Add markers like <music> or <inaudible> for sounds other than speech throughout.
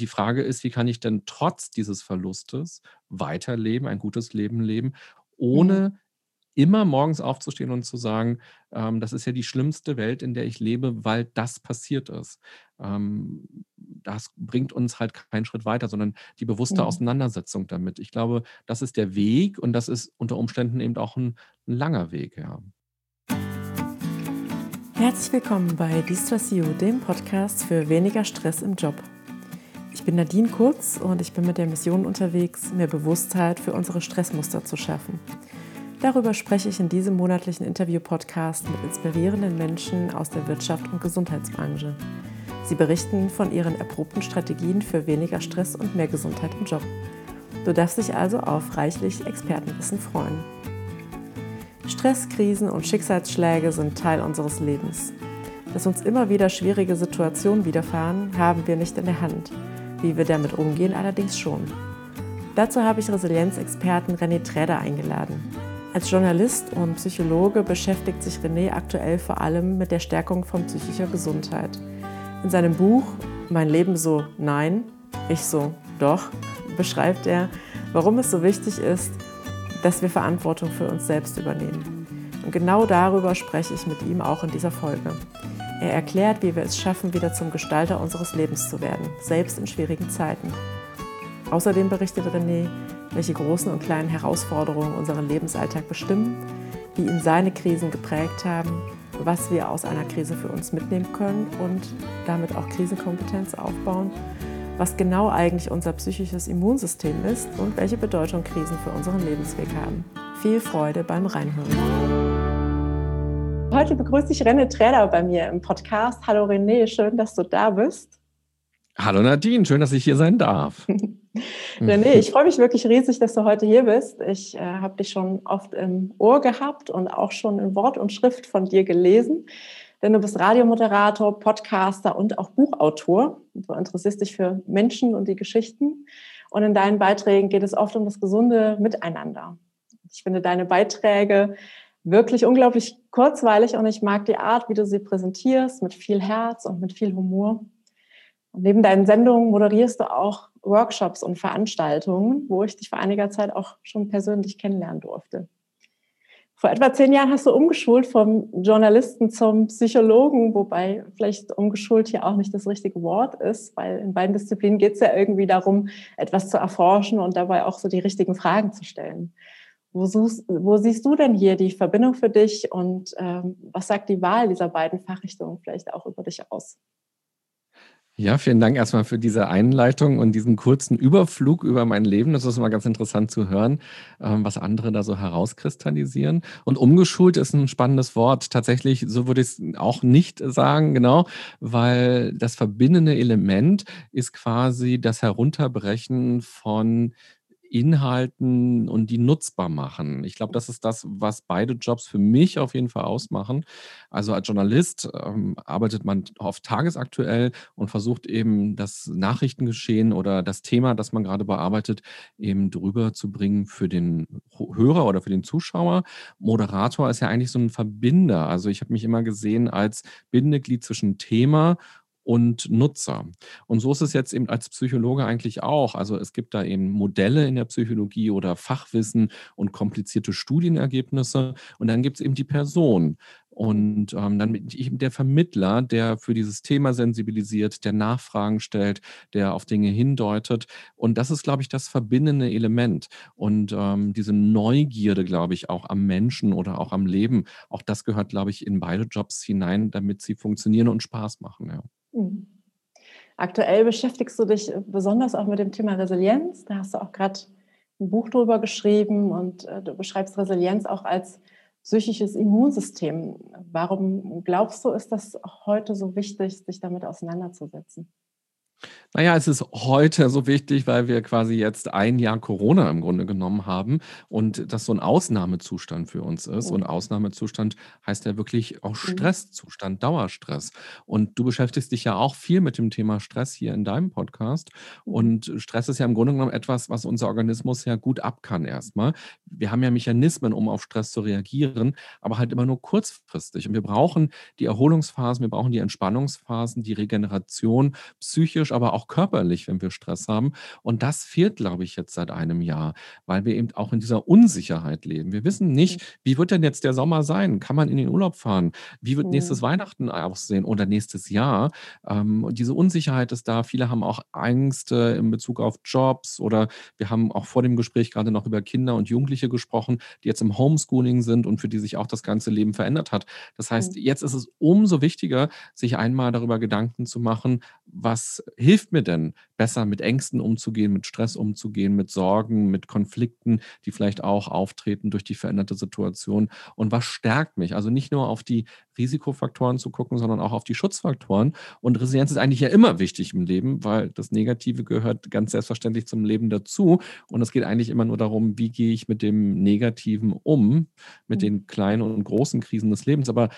die Frage ist, wie kann ich denn trotz dieses Verlustes weiterleben, ein gutes Leben leben, ohne mhm. immer morgens aufzustehen und zu sagen, ähm, das ist ja die schlimmste Welt, in der ich lebe, weil das passiert ist. Ähm, das bringt uns halt keinen Schritt weiter, sondern die bewusste mhm. Auseinandersetzung damit. Ich glaube, das ist der Weg und das ist unter Umständen eben auch ein, ein langer Weg, ja. Herzlich willkommen bei Distress You, dem Podcast für weniger Stress im Job. Ich bin Nadine Kurz und ich bin mit der Mission unterwegs, mehr Bewusstheit für unsere Stressmuster zu schaffen. Darüber spreche ich in diesem monatlichen Interview-Podcast mit inspirierenden Menschen aus der Wirtschaft und Gesundheitsbranche. Sie berichten von ihren erprobten Strategien für weniger Stress und mehr Gesundheit im Job. Du darfst dich also auf reichlich Expertenwissen freuen. Stress, Krisen und Schicksalsschläge sind Teil unseres Lebens. Dass uns immer wieder schwierige Situationen widerfahren, haben wir nicht in der Hand. Wie wir damit umgehen, allerdings schon. Dazu habe ich Resilienzexperten René Träder eingeladen. Als Journalist und Psychologe beschäftigt sich René aktuell vor allem mit der Stärkung von psychischer Gesundheit. In seinem Buch Mein Leben so Nein, ich so Doch beschreibt er, warum es so wichtig ist, dass wir Verantwortung für uns selbst übernehmen. Und genau darüber spreche ich mit ihm auch in dieser Folge. Er erklärt, wie wir es schaffen, wieder zum Gestalter unseres Lebens zu werden, selbst in schwierigen Zeiten. Außerdem berichtet René, welche großen und kleinen Herausforderungen unseren Lebensalltag bestimmen, wie ihn seine Krisen geprägt haben, was wir aus einer Krise für uns mitnehmen können und damit auch Krisenkompetenz aufbauen, was genau eigentlich unser psychisches Immunsystem ist und welche Bedeutung Krisen für unseren Lebensweg haben. Viel Freude beim Reinhören. Heute begrüße ich René Träder bei mir im Podcast. Hallo René, schön, dass du da bist. Hallo Nadine, schön, dass ich hier sein darf. <laughs> René, ich freue mich wirklich riesig, dass du heute hier bist. Ich äh, habe dich schon oft im Ohr gehabt und auch schon in Wort und Schrift von dir gelesen. Denn du bist Radiomoderator, Podcaster und auch Buchautor. Du interessierst dich für Menschen und die Geschichten. Und in deinen Beiträgen geht es oft um das gesunde Miteinander. Ich finde deine Beiträge wirklich unglaublich kurzweilig und ich mag die Art, wie du sie präsentierst, mit viel Herz und mit viel Humor. Und neben deinen Sendungen moderierst du auch Workshops und Veranstaltungen, wo ich dich vor einiger Zeit auch schon persönlich kennenlernen durfte. Vor etwa zehn Jahren hast du umgeschult vom Journalisten zum Psychologen, wobei vielleicht umgeschult hier auch nicht das richtige Wort ist, weil in beiden Disziplinen geht es ja irgendwie darum, etwas zu erforschen und dabei auch so die richtigen Fragen zu stellen. Wo, suchst, wo siehst du denn hier die Verbindung für dich und ähm, was sagt die Wahl dieser beiden Fachrichtungen vielleicht auch über dich aus? Ja, vielen Dank erstmal für diese Einleitung und diesen kurzen Überflug über mein Leben. Das ist immer ganz interessant zu hören, ähm, was andere da so herauskristallisieren. Und umgeschult ist ein spannendes Wort. Tatsächlich, so würde ich es auch nicht sagen, genau, weil das verbindende Element ist quasi das Herunterbrechen von Inhalten und die nutzbar machen. Ich glaube, das ist das, was beide Jobs für mich auf jeden Fall ausmachen. Also als Journalist ähm, arbeitet man oft tagesaktuell und versucht eben das Nachrichtengeschehen oder das Thema, das man gerade bearbeitet, eben drüber zu bringen für den Hörer oder für den Zuschauer. Moderator ist ja eigentlich so ein Verbinder. Also ich habe mich immer gesehen als Bindeglied zwischen Thema und Nutzer. Und so ist es jetzt eben als Psychologe eigentlich auch. Also es gibt da eben Modelle in der Psychologie oder Fachwissen und komplizierte Studienergebnisse. Und dann gibt es eben die Person. Und ähm, dann eben der Vermittler, der für dieses Thema sensibilisiert, der Nachfragen stellt, der auf Dinge hindeutet. Und das ist, glaube ich, das verbindende Element. Und ähm, diese Neugierde, glaube ich, auch am Menschen oder auch am Leben, auch das gehört, glaube ich, in beide Jobs hinein, damit sie funktionieren und Spaß machen. Ja. Mhm. Aktuell beschäftigst du dich besonders auch mit dem Thema Resilienz. Da hast du auch gerade ein Buch drüber geschrieben und äh, du beschreibst Resilienz auch als psychisches Immunsystem. Warum glaubst du, ist das heute so wichtig, sich damit auseinanderzusetzen? Naja, es ist heute so wichtig, weil wir quasi jetzt ein Jahr Corona im Grunde genommen haben und das so ein Ausnahmezustand für uns ist. Und Ausnahmezustand heißt ja wirklich auch mhm. Stresszustand, Dauerstress. Und du beschäftigst dich ja auch viel mit dem Thema Stress hier in deinem Podcast. Mhm. Und Stress ist ja im Grunde genommen etwas, was unser Organismus ja gut ab kann erstmal. Wir haben ja Mechanismen, um auf Stress zu reagieren, aber halt immer nur kurzfristig. Und wir brauchen die Erholungsphasen, wir brauchen die Entspannungsphasen, die Regeneration, psychisch, aber auch körperlich, wenn wir Stress haben. Und das fehlt, glaube ich, jetzt seit einem Jahr, weil wir eben auch in dieser Unsicherheit leben. Wir wissen nicht, wie wird denn jetzt der Sommer sein? Kann man in den Urlaub fahren? Wie wird nächstes Weihnachten aussehen oder nächstes Jahr? Ähm, und diese Unsicherheit ist da. Viele haben auch Ängste in Bezug auf Jobs oder wir haben auch vor dem Gespräch gerade noch über Kinder und Jugendliche gesprochen, die jetzt im Homeschooling sind und für die sich auch das ganze Leben verändert hat. Das heißt, jetzt ist es umso wichtiger, sich einmal darüber Gedanken zu machen, was hilft mir denn besser mit Ängsten umzugehen, mit Stress umzugehen, mit Sorgen, mit Konflikten, die vielleicht auch auftreten durch die veränderte Situation und was stärkt mich? Also nicht nur auf die Risikofaktoren zu gucken, sondern auch auf die Schutzfaktoren. Und Resilienz ist eigentlich ja immer wichtig im Leben, weil das Negative gehört ganz selbstverständlich zum Leben dazu. Und es geht eigentlich immer nur darum, wie gehe ich mit dem Negativen um, mit mhm. den kleinen und großen Krisen des Lebens. Aber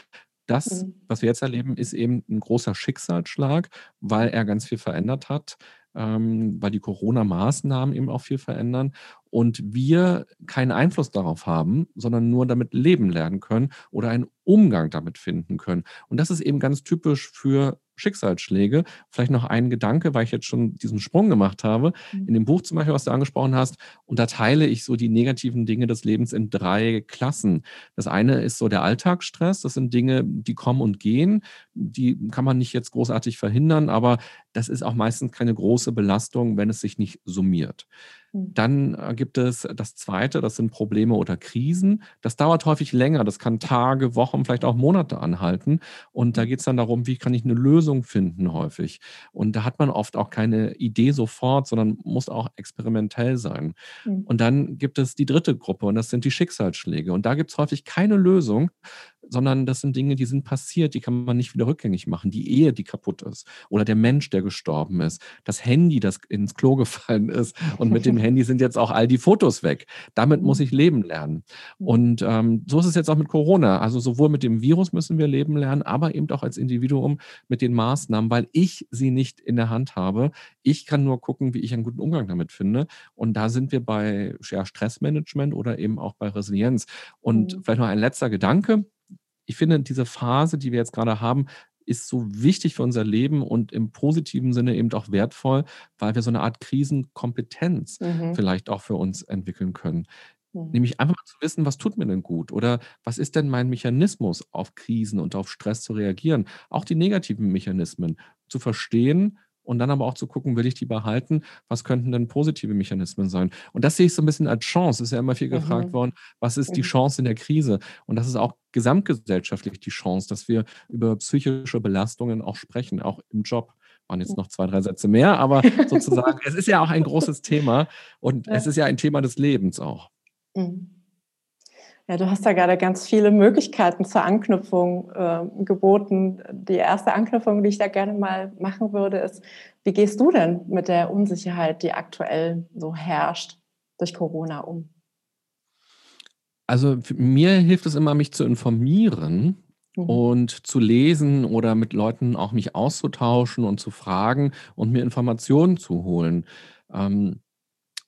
das, mhm. was wir jetzt erleben, ist eben ein großer Schicksalsschlag, weil er ganz viel verändert hat, ähm, weil die Corona-Maßnahmen eben auch viel verändern und wir keinen Einfluss darauf haben, sondern nur damit leben lernen können oder einen Umgang damit finden können. Und das ist eben ganz typisch für Schicksalsschläge. Vielleicht noch ein Gedanke, weil ich jetzt schon diesen Sprung gemacht habe. Mhm. In dem Buch zum Beispiel, was du angesprochen hast, unterteile ich so die negativen Dinge des Lebens in drei Klassen. Das eine ist so der Alltagsstress. Das sind Dinge, die kommen und gehen. Die kann man nicht jetzt großartig verhindern, aber das ist auch meistens keine große Belastung, wenn es sich nicht summiert. Hm. Dann äh, gibt es das Zweite, das sind Probleme oder Krisen. Das dauert häufig länger, das kann Tage, Wochen, vielleicht auch Monate anhalten. Und da hm. geht es dann darum, wie kann ich eine Lösung finden häufig. Und da hat man oft auch keine Idee sofort, sondern muss auch experimentell sein. Mhm. Und dann gibt es die dritte Gruppe und das sind die Schicksalsschläge. Und da gibt es häufig keine Lösung, sondern das sind Dinge, die sind passiert, die kann man nicht wieder rückgängig machen. Die Ehe, die kaputt ist oder der Mensch, der gestorben ist, das Handy, das ins Klo gefallen ist und mit dem <laughs> Handy sind jetzt auch all die Fotos weg. Damit muss mhm. ich leben lernen. Mhm. Und ähm, so ist es jetzt auch mit Corona. Also sowohl mit dem Virus müssen wir leben lernen, aber eben auch als Individuum mit den Maßnahmen, weil ich sie nicht in der Hand habe. Ich kann nur gucken, wie ich einen guten Umgang damit finde. Und da sind wir bei ja, Stressmanagement oder eben auch bei Resilienz. Und mhm. vielleicht noch ein letzter Gedanke ich finde, diese Phase, die wir jetzt gerade haben, ist so wichtig für unser Leben und im positiven Sinne eben auch wertvoll, weil wir so eine Art Krisenkompetenz mhm. vielleicht auch für uns entwickeln können. Mhm. Nämlich einfach mal zu wissen, was tut mir denn gut oder was ist denn mein Mechanismus, auf Krisen und auf Stress zu reagieren. Auch die negativen Mechanismen zu verstehen und dann aber auch zu gucken, will ich die behalten? Was könnten denn positive Mechanismen sein? Und das sehe ich so ein bisschen als Chance. Es ist ja immer viel mhm. gefragt worden, was ist die mhm. Chance in der Krise? Und das ist auch gesamtgesellschaftlich die Chance, dass wir über psychische Belastungen auch sprechen, auch im Job. Waren jetzt noch zwei, drei Sätze mehr, aber <laughs> sozusagen, es ist ja auch ein großes Thema und ja. es ist ja ein Thema des Lebens auch. Mhm. Ja, du hast da gerade ganz viele Möglichkeiten zur Anknüpfung äh, geboten. Die erste Anknüpfung, die ich da gerne mal machen würde, ist, wie gehst du denn mit der Unsicherheit, die aktuell so herrscht, durch Corona um? Also mir hilft es immer, mich zu informieren mhm. und zu lesen oder mit Leuten auch mich auszutauschen und zu fragen und mir Informationen zu holen. Ähm,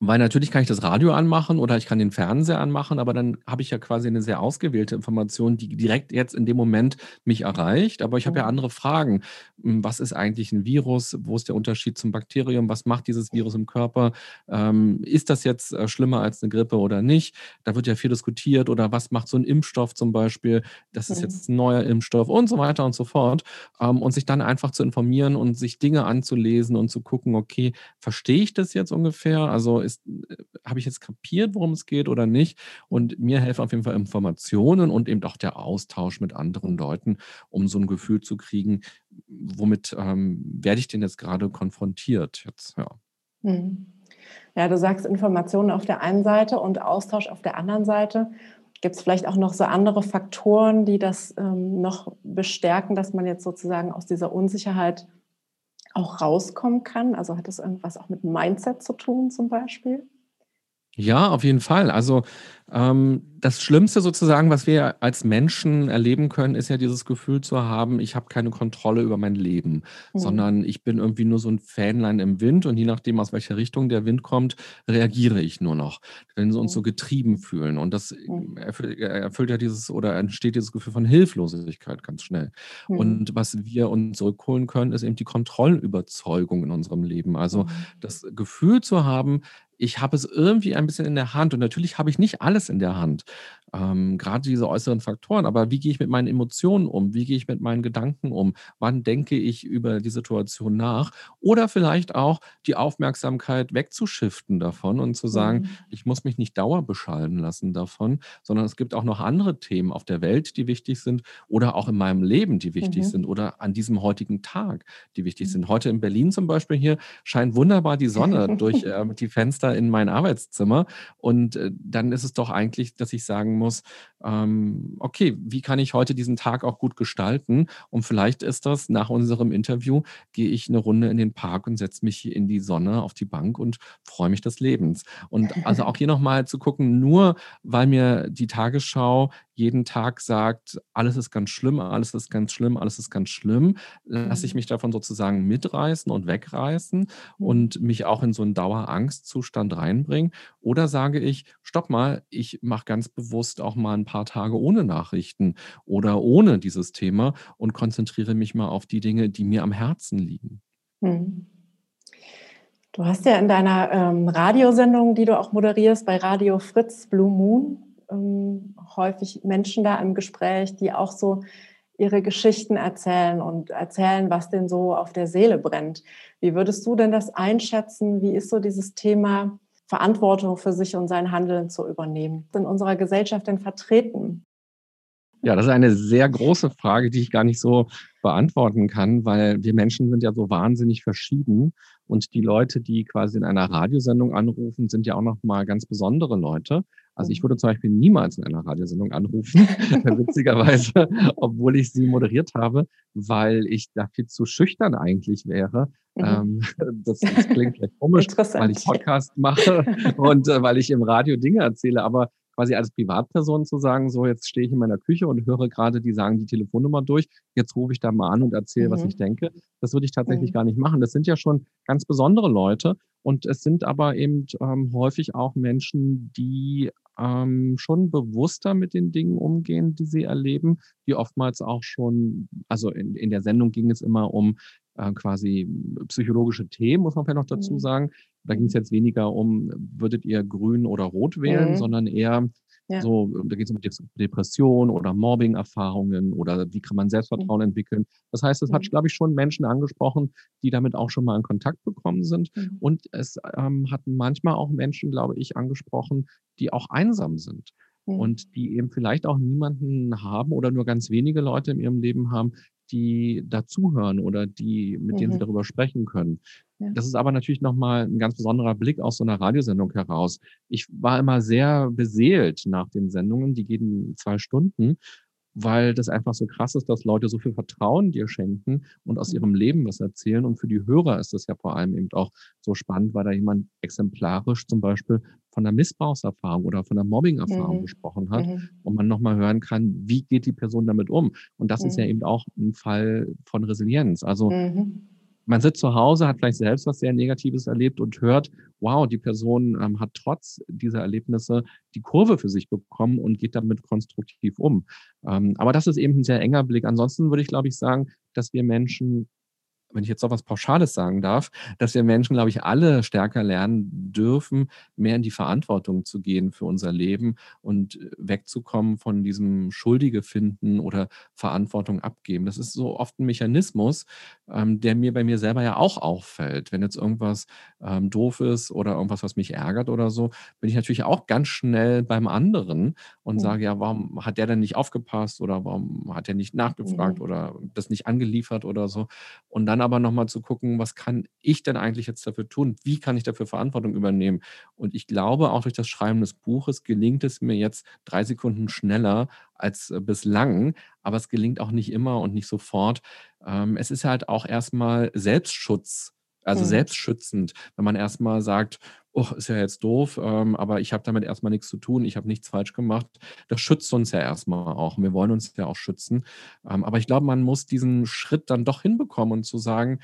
weil natürlich kann ich das Radio anmachen oder ich kann den Fernseher anmachen, aber dann habe ich ja quasi eine sehr ausgewählte Information, die direkt jetzt in dem Moment mich erreicht. Aber ich habe ja mhm. andere Fragen. Hm, was ist eigentlich ein Virus? Wo ist der Unterschied zum Bakterium? Was macht dieses Virus im Körper? Ähm, ist das jetzt äh, schlimmer als eine Grippe oder nicht? Da wird ja viel diskutiert. Oder was macht so ein Impfstoff zum Beispiel? Das ist jetzt ein neuer Impfstoff und so weiter und so fort. Ähm, und sich dann einfach zu informieren und sich Dinge anzulesen und zu gucken, okay, verstehe ich das jetzt ungefähr? Also ist äh, habe ich jetzt kapiert, worum es geht oder nicht? Und mir helfen auf jeden Fall Informationen und eben auch der Austausch mit anderen Leuten, um so ein Gefühl zu kriegen, womit ähm, werde ich denn jetzt gerade konfrontiert? Jetzt, ja. Hm. Ja, du sagst Informationen auf der einen Seite und Austausch auf der anderen Seite. Gibt es vielleicht auch noch so andere Faktoren, die das ähm, noch bestärken, dass man jetzt sozusagen aus dieser Unsicherheit auch rauskommen kann? Also hat das irgendwas auch mit Mindset zu tun zum Beispiel? Ja, auf jeden Fall. Also ähm, das Schlimmste sozusagen, was wir als Menschen erleben können, ist ja dieses Gefühl zu haben, ich habe keine Kontrolle über mein Leben, Mhm. sondern ich bin irgendwie nur so ein Fähnlein im Wind und je nachdem, aus welcher Richtung der Wind kommt, reagiere ich nur noch. Wenn wir uns so Mhm. getrieben fühlen und das Mhm. erfüllt, erfüllt ja dieses oder entsteht dieses Gefühl von Hilflosigkeit ganz schnell. Mhm. Und was wir uns zurückholen können, ist eben die Kontrollüberzeugung in unserem Leben. Also Mhm. das Gefühl zu haben, ich habe es irgendwie ein bisschen in der Hand und natürlich habe ich nicht alles in der Hand. Ähm, grade diese äußeren Faktoren, aber wie gehe ich mit meinen Emotionen um? Wie gehe ich mit meinen Gedanken um? Wann denke ich über die Situation nach? Oder vielleicht auch die Aufmerksamkeit wegzuschiften davon und zu sagen, Mhm. ich muss mich nicht dauerbeschallen lassen davon, sondern es gibt auch noch andere Themen auf der Welt, die wichtig sind oder auch in meinem Leben, die wichtig Mhm. sind oder an diesem heutigen Tag, die wichtig Mhm. sind. Heute in Berlin zum Beispiel hier scheint wunderbar die Sonne <laughs> durch ähm, die Fenster in mein Arbeitszimmer. Und äh, dann ist es doch eigentlich, dass ich sagen muss, ähm, okay, wie kann ich heute diesen Tag auch gut gestalten? Und vielleicht ist das nach unserem Interview, gehe ich eine Runde in den Park und setze mich in die Sonne auf die Bank und freue mich des Lebens. Und also auch hier nochmal zu gucken, nur weil mir die Tagesschau jeden Tag sagt, alles ist ganz schlimm, alles ist ganz schlimm, alles ist ganz schlimm, lasse ich Mhm. mich davon sozusagen mitreißen und wegreißen Mhm. und mich auch in so einen Dauerangstzustand reinbringen? Oder sage ich, stopp mal, ich mache ganz bewusst auch mal ein paar Tage ohne Nachrichten oder ohne dieses Thema und konzentriere mich mal auf die Dinge, die mir am Herzen liegen. Mhm. Du hast ja in deiner ähm, Radiosendung, die du auch moderierst bei Radio Fritz Blue Moon, ähm, häufig Menschen da im Gespräch, die auch so ihre Geschichten erzählen und erzählen, was denn so auf der Seele brennt. Wie würdest du denn das einschätzen? Wie ist so dieses Thema Verantwortung für sich und sein Handeln zu übernehmen? In unserer Gesellschaft denn vertreten? Ja, das ist eine sehr große Frage, die ich gar nicht so beantworten kann, weil wir Menschen sind ja so wahnsinnig verschieden und die Leute, die quasi in einer Radiosendung anrufen, sind ja auch noch mal ganz besondere Leute. Also ich Mhm. würde zum Beispiel niemals in einer Radiosendung anrufen, <laughs> witzigerweise, obwohl ich sie moderiert habe, weil ich da viel zu schüchtern eigentlich wäre. Mhm. Ähm, <laughs> das, das klingt vielleicht komisch, weil ich. Podcast mache und äh, weil ich im Radio Dinge erzähle, aber quasi als Privatperson zu sagen, so jetzt stehe ich in meiner Küche und höre gerade, die sagen die Telefonnummer durch, jetzt rufe ich da mal an und erzähle, was ich Mhm. denke. Das würde ich tatsächlich Mhm. gar nicht machen. Das sind ja schon ganz besondere Leute und es sind aber eben ähm, häufig auch Menschen, die ähm, schon bewusster mit den Dingen umgehen, die sie erleben, die oftmals auch schon, also in, in der Sendung ging es immer um äh, quasi psychologische Themen, muss man vielleicht noch dazu Mhm. sagen. Da ging es Mhm. jetzt weniger um, würdet ihr grün oder rot wählen, Mhm. sondern eher Ja. so, da geht es um Depression oder Mobbing-Erfahrungen oder wie kann man Mhm. Selbstvertrauen entwickeln. Das heißt, es hat, Mhm. glaube ich, schon Menschen angesprochen, die damit auch schon mal in Kontakt bekommen sind. Mhm. Und es ähm, hat manchmal auch Menschen, glaube ich, angesprochen, die auch einsam sind Mhm. und die eben vielleicht auch niemanden haben oder nur ganz wenige Leute in ihrem Leben haben, die dazuhören oder die, mit denen sie Mhm. darüber sprechen können. Ja. Das ist aber natürlich nochmal ein ganz besonderer Blick aus so einer Radiosendung heraus. Ich war immer sehr beseelt nach den Sendungen, die gehen zwei Stunden, weil das einfach so krass ist, dass Leute so viel Vertrauen dir schenken und aus Mhm. ihrem Leben was erzählen. Und für die Hörer ist das ja vor allem eben auch so spannend, weil da jemand exemplarisch zum Beispiel von einer Missbrauchserfahrung oder von einer Mobbing-Erfahrung Mhm. gesprochen hat Mhm. und man nochmal hören kann, wie geht die Person damit um. Und das ist ja Mhm. eben auch ein Fall von Resilienz. Also Mhm. Man sitzt zu Hause, hat vielleicht selbst was sehr Negatives erlebt und hört, wow, die Person ähm, hat trotz dieser Erlebnisse die Kurve für sich bekommen und geht damit konstruktiv um. Ähm, aber das ist eben ein sehr enger Blick. Ansonsten würde ich, glaube ich, sagen, dass wir Menschen wenn ich jetzt noch was Pauschales sagen darf, dass wir Menschen, glaube ich, alle stärker lernen dürfen, mehr in die Verantwortung zu gehen für unser Leben und äh, wegzukommen von diesem Schuldige finden oder Verantwortung abgeben. Das ist so oft ein Mechanismus, ähm, der mir bei mir selber ja auch auffällt. Wenn jetzt irgendwas ähm, doof ist oder irgendwas, was mich ärgert oder so, bin ich natürlich auch ganz schnell beim anderen und Mhm. sage, ja, warum hat der denn nicht aufgepasst oder warum hat er nicht nachgefragt Mhm. oder das nicht angeliefert oder so. Und dann aber nochmal zu gucken, was kann ich denn eigentlich jetzt dafür tun? Wie kann ich dafür Verantwortung übernehmen? Und ich glaube, auch durch das Schreiben des Buches gelingt es mir jetzt drei Sekunden schneller als äh, bislang, aber es gelingt auch nicht immer und nicht sofort. Ähm, es ist halt auch erstmal Selbstschutz Also mhm. selbstschützend, wenn man erstmal sagt, oh, ist ja jetzt doof, ähm, aber ich habe damit erstmal nichts zu tun, ich habe nichts falsch gemacht. Das schützt uns ja erstmal auch. Und wir wollen uns ja auch schützen. Ähm, aber ich glaube, man muss diesen Schritt dann doch hinbekommen und zu sagen,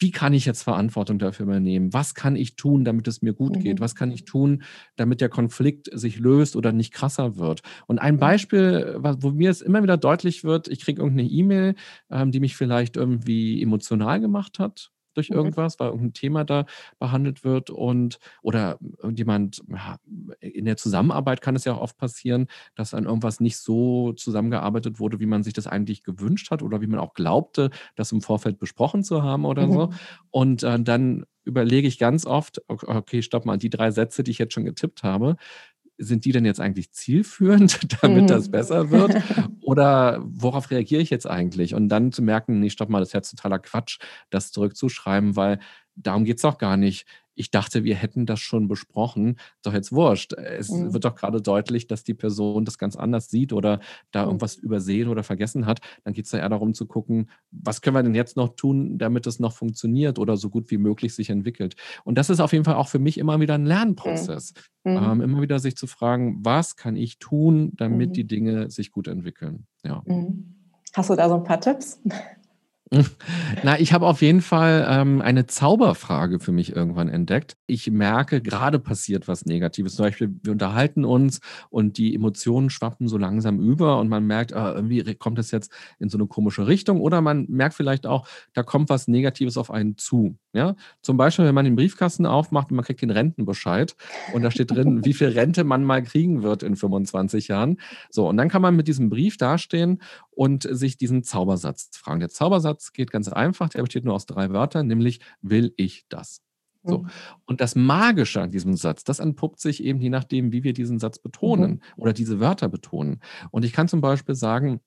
wie kann ich jetzt Verantwortung dafür übernehmen? Was kann ich tun, damit es mir gut geht? Mhm. Was kann ich tun, damit der Konflikt sich löst oder nicht krasser wird? Und ein Beispiel, wo mir es immer wieder deutlich wird, ich kriege irgendeine E-Mail, ähm, die mich vielleicht irgendwie emotional gemacht hat durch mhm. irgendwas, weil irgendein Thema da behandelt wird und oder irgendjemand in der Zusammenarbeit kann es ja auch oft passieren, dass an irgendwas nicht so zusammengearbeitet wurde, wie man sich das eigentlich gewünscht hat oder wie man auch glaubte, das im Vorfeld besprochen zu haben oder mhm. so. Und äh, dann überlege ich ganz oft, okay, stopp mal, die drei Sätze, die ich jetzt schon getippt habe, sind die denn jetzt eigentlich zielführend, <laughs> damit mhm. das besser wird? <laughs> Oder worauf reagiere ich jetzt eigentlich? Und dann zu merken, nee, stopp mal, das ist jetzt totaler Quatsch, das zurückzuschreiben, weil darum geht es auch gar nicht ich dachte, wir hätten das schon besprochen. Doch jetzt wurscht. Es mhm. wird doch gerade deutlich, dass die Person das ganz anders sieht oder da mhm. irgendwas übersehen oder vergessen hat. Dann geht es ja eher darum zu gucken, was können wir denn jetzt noch tun, damit es noch funktioniert oder so gut wie möglich sich entwickelt. Und das ist auf jeden Fall auch für mich immer wieder ein Lernprozess. Mhm. mhm. Ähm, immer wieder sich zu fragen, was kann ich tun, damit mhm. die Dinge sich gut entwickeln. Ja. Mhm. Hast du da so ein paar Tipps? Na, ich habe auf jeden Fall ähm, eine Zauberfrage für mich irgendwann entdeckt. Ich merke, gerade passiert was Negatives. Zum Beispiel, wir unterhalten uns und die Emotionen schwappen so langsam über und man merkt, äh, irgendwie kommt es jetzt in so eine komische Richtung. Oder man merkt vielleicht auch, da kommt was Negatives auf einen zu. Ja? Zum Beispiel, wenn man den Briefkasten aufmacht und man kriegt den Rentenbescheid und da steht drin, wie <laughs> viel Rente man mal kriegen wird in 25 Jahren. So, und dann kann man mit diesem Brief dastehen und sich diesen Zaubersatz fragen. Der Zaubersatz geht ganz einfach, der besteht nur aus drei Wörtern, nämlich will ich das. So. Mhm. Und das Magische an diesem Satz, das entpuppt sich eben je nachdem, wie wir diesen Satz betonen mhm. oder diese Wörter betonen. Und ich kann zum Beispiel sagen,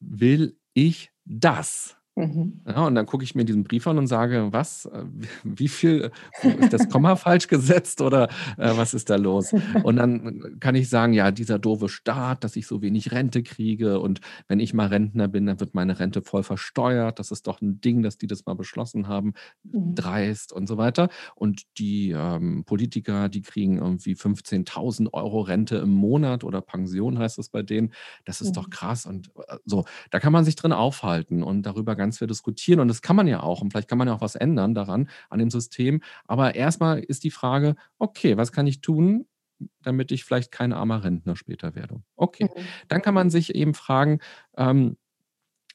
will ich das? Mhm. Ja, und dann gucke ich mir diesen Brief an und sage, was, äh, wie viel, ist das Komma <laughs> falsch gesetzt oder äh, was ist da los? Und dann kann ich sagen, ja, dieser doofe Staat, dass ich so wenig Rente kriege und wenn ich mal Rentner bin, dann wird meine Rente voll versteuert. Das ist doch ein Ding, dass die das mal beschlossen haben, mhm. dreist und so weiter. Und die ähm, Politiker, die kriegen irgendwie 15.000 Euro Rente im Monat oder Pension heißt das bei denen. Das ist mhm. doch krass und äh, so. Da kann man sich drin aufhalten und darüber ganz ganz viel diskutieren und das kann man ja auch und vielleicht kann man ja auch was ändern daran, an dem System. Aber erstmal ist die Frage, okay, was kann ich tun, damit ich vielleicht kein armer Rentner später werde? Okay, mhm. dann kann man sich eben fragen, ähm,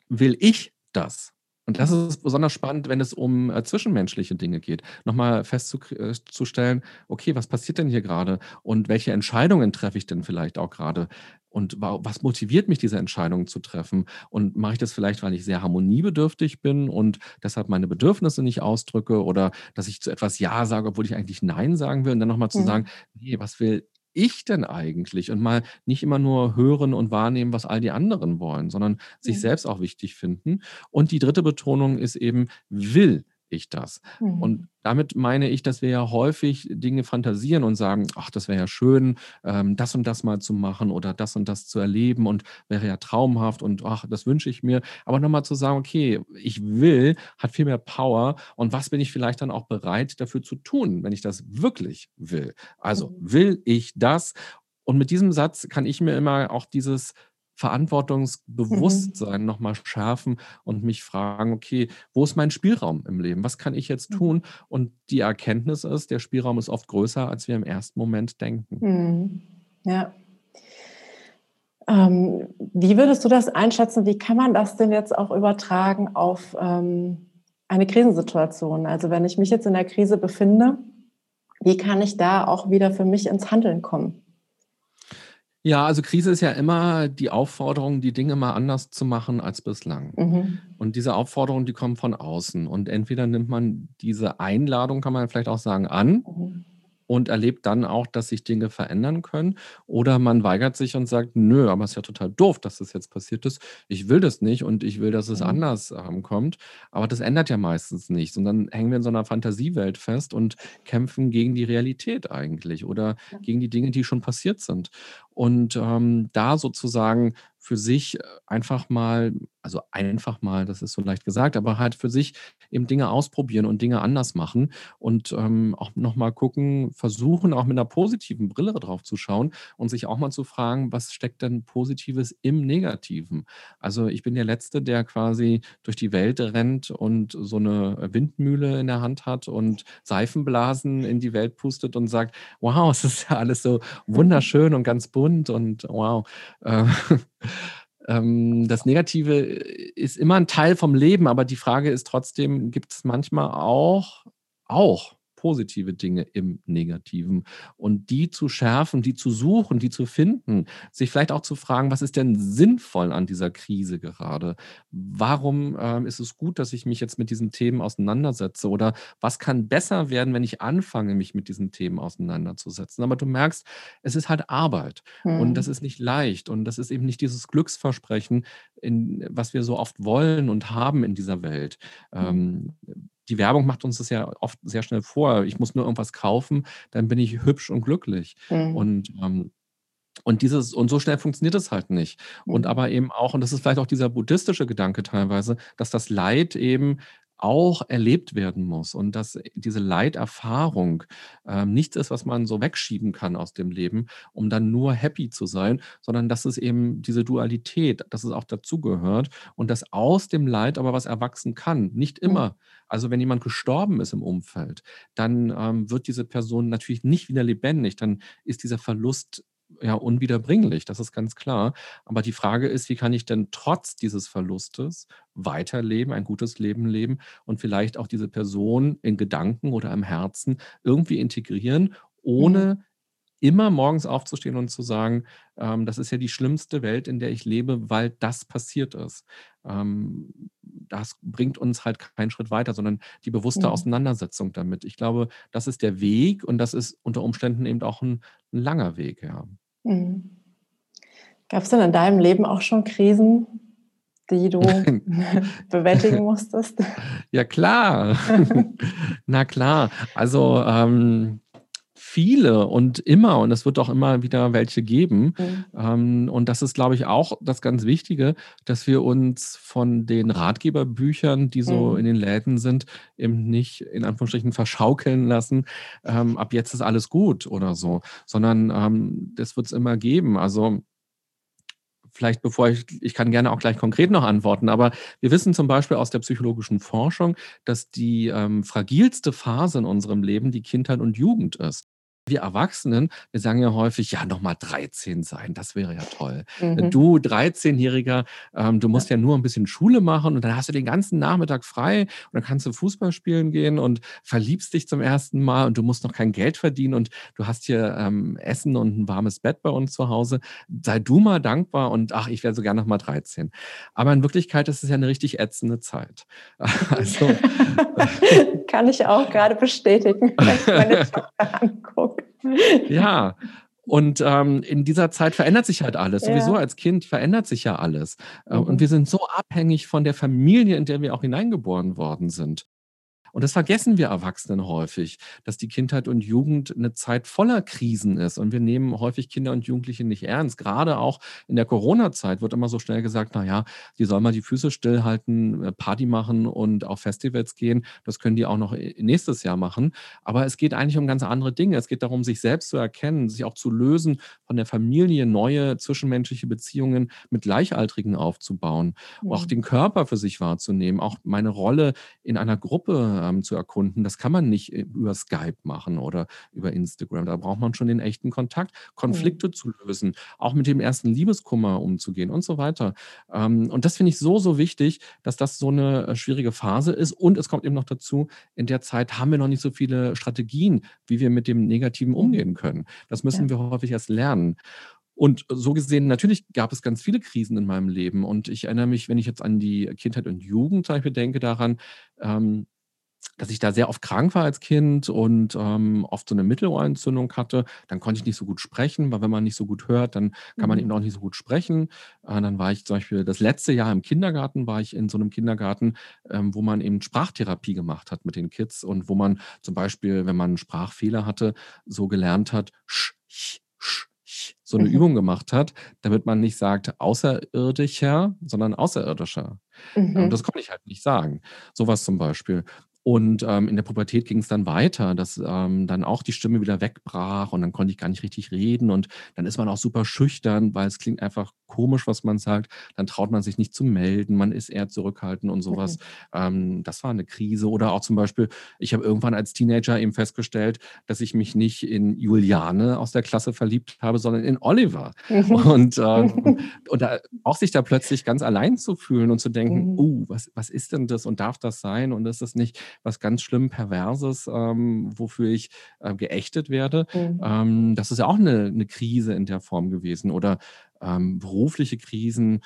will ich das? Und das ist besonders spannend, wenn es um äh, zwischenmenschliche Dinge geht. Nochmal festzustellen, okay, was passiert denn hier gerade und welche Entscheidungen treffe ich denn vielleicht auch gerade? Und was motiviert mich, diese Entscheidungen zu treffen? Und mache ich das vielleicht, weil ich sehr harmoniebedürftig bin und deshalb meine Bedürfnisse nicht ausdrücke oder dass ich zu etwas Ja sage, obwohl ich eigentlich Nein sagen will und dann nochmal zu mhm. sagen, nee, was will ich denn eigentlich? Und mal nicht immer nur hören und wahrnehmen, was all die anderen wollen, sondern sich mhm. selbst auch wichtig finden. Und die dritte Betonung ist eben, will ich das? Mhm. Und damit meine ich, dass wir ja häufig Dinge fantasieren und sagen, ach, das wäre ja schön, ähm, das und das mal zu machen oder das und das zu erleben und wäre ja traumhaft und ach, das wünsche ich mir. Aber nochmal zu sagen, okay, ich will, hat viel mehr Power und was bin ich vielleicht dann auch bereit dafür zu tun, wenn ich das wirklich will? Also mhm. will ich das? Und mit diesem Satz kann ich mir immer auch dieses. Verantwortungsbewusstsein mhm. nochmal schärfen und mich fragen, okay, wo ist mein Spielraum im Leben? Was kann ich jetzt mhm. tun? Und die Erkenntnis ist, der Spielraum ist oft größer, als wir im ersten Moment denken. Mhm. Ja. Ähm, wie würdest du das einschätzen? Wie kann man das denn jetzt auch übertragen auf ähm, eine Krisensituation? Also wenn ich mich jetzt in der Krise befinde, wie kann ich da auch wieder für mich ins Handeln kommen? Ja, also Krise ist ja immer die Aufforderung, die Dinge mal anders zu machen als bislang. Mhm. Und diese Aufforderung, die kommt von außen. Und entweder nimmt man diese Einladung, kann man vielleicht auch sagen, an. Mhm und erlebt dann auch, dass sich Dinge verändern können. Oder man weigert sich und sagt, nö, aber es ist ja total doof, dass das jetzt passiert ist. Ich will das nicht und ich will, dass es mhm. anders ähm, kommt. Aber das ändert ja meistens nichts. Und dann hängen wir in so einer Fantasiewelt fest und kämpfen gegen die Realität eigentlich oder gegen die Dinge, die schon passiert sind. Und ähm, da sozusagen für sich einfach mal, also einfach mal, das ist so leicht gesagt, aber halt für sich eben Dinge ausprobieren und Dinge anders machen und ähm, auch nochmal gucken, versuchen auch mit einer positiven Brille drauf zu schauen und sich auch mal zu fragen, was steckt denn Positives im Negativen? Also ich bin der Letzte, der quasi durch die Welt rennt und so eine Windmühle in der Hand hat und Seifenblasen in die Welt pustet und sagt, wow, <laughs> es ist ja alles so wunderschön und ganz bunt und wow. Äh, <laughs> ähm, das Negative ist immer ein Teil vom Leben, aber die Frage ist trotzdem, gibt es manchmal auch, auch positive Dinge im Negativen und die zu schärfen, die zu suchen, die zu finden, sich vielleicht auch zu fragen, was ist denn sinnvoll an dieser Krise gerade? Warum ähm, ist es gut, dass ich mich jetzt mit diesen Themen auseinandersetze? Oder was kann besser werden, wenn ich anfange, mich mit diesen Themen auseinanderzusetzen? Aber du merkst, es ist halt Arbeit hm. und das ist nicht leicht und das ist eben nicht dieses Glücksversprechen, in, was wir so oft wollen und haben in dieser Welt. Hm. Ähm, die Werbung macht uns das ja oft sehr schnell vor. Ich muss nur irgendwas kaufen, dann bin ich hübsch und glücklich. Mhm. Und ähm, und dieses, und so schnell funktioniert es halt nicht. Und mhm. aber eben auch, und das ist vielleicht auch dieser buddhistische Gedanke teilweise, dass das Leid eben auch erlebt werden muss und dass diese Leiterfahrung äh, nichts ist, was man so wegschieben kann aus dem Leben, um dann nur happy zu sein, sondern dass es eben diese Dualität, dass es auch dazugehört und dass aus dem Leid aber was erwachsen kann. Nicht immer. Also wenn jemand gestorben ist im Umfeld, dann ähm, wird diese Person natürlich nicht wieder lebendig, dann ist dieser Verlust ja unwiederbringlich, das ist ganz klar. Aber die Frage ist, wie kann ich denn trotz dieses Verlustes weiterleben, ein gutes Leben leben und vielleicht auch diese Person in Gedanken oder im Herzen irgendwie integrieren, ohne mhm. immer morgens aufzustehen und zu sagen, ähm, das ist ja die schlimmste Welt, in der ich lebe, weil das passiert ist. Ähm, das bringt uns halt keinen Schritt weiter, sondern die bewusste mhm. Auseinandersetzung damit. Ich glaube, das ist der Weg und das ist unter Umständen eben auch ein, ein langer Weg, ja. Mhm. Gab es denn in deinem Leben auch schon Krisen, die du <laughs> <laughs> bewältigen musstest? Ja, klar. <laughs> Na klar. Also ähm, viele und immer und es wird auch immer wieder welche geben. Mhm. Ähm, und das ist, glaube ich, auch das ganz Wichtige, dass wir uns von den Ratgeberbüchern, die so mhm. in den Läden sind, eben nicht in Anführungsstrichen verschaukeln lassen. Ähm, ab jetzt ist alles gut oder so, sondern ähm, das wird es immer geben. Also vielleicht bevor ich, ich kann gerne auch gleich konkret noch antworten, aber wir wissen zum Beispiel aus der psychologischen Forschung, dass die ähm, fragilste Phase in unserem Leben die Kindheit und Jugend ist wir Erwachsenen, wir sagen ja häufig, ja, nochmal 13 sein, das wäre ja toll. Mhm. Du, 13-Jähriger, ähm, du musst ja. ja nur ein bisschen Schule machen und dann hast du den ganzen Nachmittag frei und dann kannst du Fußball spielen gehen und verliebst dich zum ersten Mal und du musst noch kein Geld verdienen und du hast hier ähm, Essen und ein warmes Bett bei uns zu Hause. Sei du mal dankbar und ach, ich wäre sogar nochmal 13. Aber in Wirklichkeit ist es ja eine richtig ätzende Zeit. <laughs> also, <laughs> Kann ich auch gerade bestätigen, wenn ich meine <laughs> Tochter angucke. <laughs> ja, und ähm, in dieser Zeit verändert sich halt alles. Ja. Sowieso als Kind verändert sich ja alles. Äh, mhm. Und wir sind so abhängig von der Familie, in der wir auch hineingeboren worden sind. Und das vergessen wir Erwachsenen häufig, dass die Kindheit und Jugend eine Zeit voller Krisen ist. Und wir nehmen häufig Kinder und Jugendliche nicht ernst. Gerade auch in der Corona-Zeit wird immer so schnell gesagt, naja, die sollen mal die Füße stillhalten, äh, Party machen und auf Festivals gehen. Das können die auch noch äh, nächstes Jahr machen. Aber es geht eigentlich um ganz andere Dinge. Es geht darum, sich selbst zu erkennen, sich auch zu lösen von der Familie, neue zwischenmenschliche Beziehungen mit Gleichaltrigen aufzubauen, mhm. auch den Körper für sich wahrzunehmen, auch meine Rolle in einer Gruppe ähm, zu erkunden. Das kann man nicht äh, über Skype machen oder über Instagram. Da braucht man schon den echten Kontakt, Konflikte mhm. zu lösen, auch mit dem ersten Liebeskummer umzugehen und so weiter. Ähm, und das finde ich so, so wichtig, dass das so eine äh, schwierige Phase ist. Und es kommt eben noch dazu, in der Zeit haben wir noch nicht so viele Strategien, wie wir mit dem Negativen mhm. umgehen können. Das müssen ja. wir häufig erst lernen. Und so gesehen, natürlich gab es ganz viele Krisen in meinem Leben. Und ich erinnere mich, wenn ich jetzt an die Kindheit und Jugend zum Beispiel denke, daran, ähm, dass ich da sehr oft krank war als Kind und ähm, oft so eine Mittelohrentzündung hatte. Dann konnte ich nicht so gut sprechen, weil wenn man nicht so gut hört, dann kann man mhm. eben auch nicht so gut sprechen. Äh, dann war ich zum Beispiel das letzte Jahr im Kindergarten, war ich in so einem Kindergarten, ähm, wo man eben Sprachtherapie gemacht hat mit den Kids und wo man zum Beispiel, wenn man Sprachfehler hatte, so gelernt hat, sch, sch, sch, so eine mhm. Übung gemacht hat, damit man nicht sagt Außerirdischer, sondern Außerirdischer. Mhm. das konnte ich halt nicht sagen. Sowas zum Beispiel. Und ähm, in der Pubertät ging es dann weiter, dass ähm, dann auch die Stimme wieder wegbrach und dann konnte ich gar nicht richtig reden. Und dann ist man auch super schüchtern, weil es klingt einfach komisch, was man sagt. Dann traut man sich nicht zu melden, man ist eher zurückhaltend und sowas. Mhm. Ähm, das war eine Krise. Oder auch zum Beispiel, ich habe irgendwann als Teenager eben festgestellt, dass ich mich nicht in Juliane aus der Klasse verliebt habe, sondern in Oliver. Mhm. Und, ähm, <laughs> und da, auch sich da plötzlich ganz allein zu fühlen und zu denken, mhm. uh, was, was ist denn das und darf das sein? Und ist das nicht was ganz schlimm Perverses, ähm, wofür ich äh, geächtet werde. Mhm. Ähm, das ist ja auch eine, eine Krise in der Form gewesen. Oder ähm, berufliche Krisen,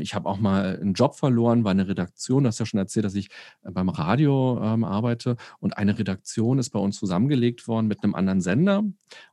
ich habe auch mal einen Job verloren bei einer Redaktion. Du hast ja schon erzählt, dass ich äh, beim Radio ähm, arbeite. Und eine Redaktion ist bei uns zusammengelegt worden mit einem anderen Sender.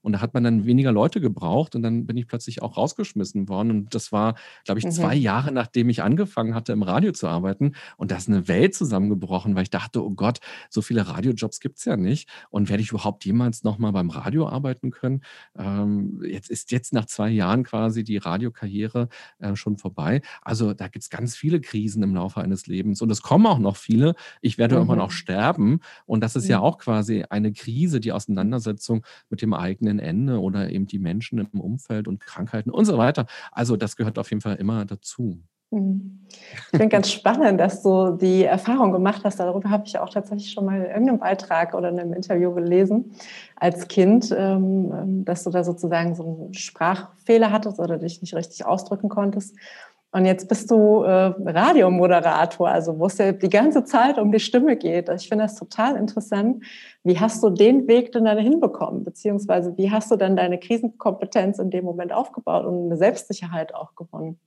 Und da hat man dann weniger Leute gebraucht. Und dann bin ich plötzlich auch rausgeschmissen worden. Und das war, glaube ich, mhm. zwei Jahre, nachdem ich angefangen hatte, im Radio zu arbeiten. Und da ist eine Welt zusammengebrochen, weil ich dachte, oh Gott, so viele Radiojobs gibt es ja nicht. Und werde ich überhaupt jemals nochmal beim Radio arbeiten können? Ähm, jetzt ist jetzt nach zwei Jahren quasi die Radiokarriere äh, schon vorbei dabei. Also da gibt es ganz viele Krisen im Laufe eines Lebens und es kommen auch noch viele. Ich werde mhm. irgendwann auch sterben und das ist mhm. ja auch quasi eine Krise, die Auseinandersetzung mit dem eigenen Ende oder eben die Menschen im Umfeld und Krankheiten und so weiter. Also das gehört auf jeden Fall immer dazu. Mhm. Ich finde ganz <laughs> spannend, dass du die Erfahrung gemacht hast. Darüber habe ich auch tatsächlich schon mal in irgendeinem Beitrag oder in einem Interview gelesen als Kind, ähm, ähm, dass du da sozusagen so einen Sprachfehler hattest oder dich nicht richtig ausdrücken konntest und jetzt bist du äh, Radiomoderator, also wo es ja die ganze Zeit um die Stimme geht. Ich finde das total interessant. Wie hast du den Weg denn dann hinbekommen? Beziehungsweise wie hast du dann deine Krisenkompetenz in dem Moment aufgebaut und eine Selbstsicherheit auch gewonnen?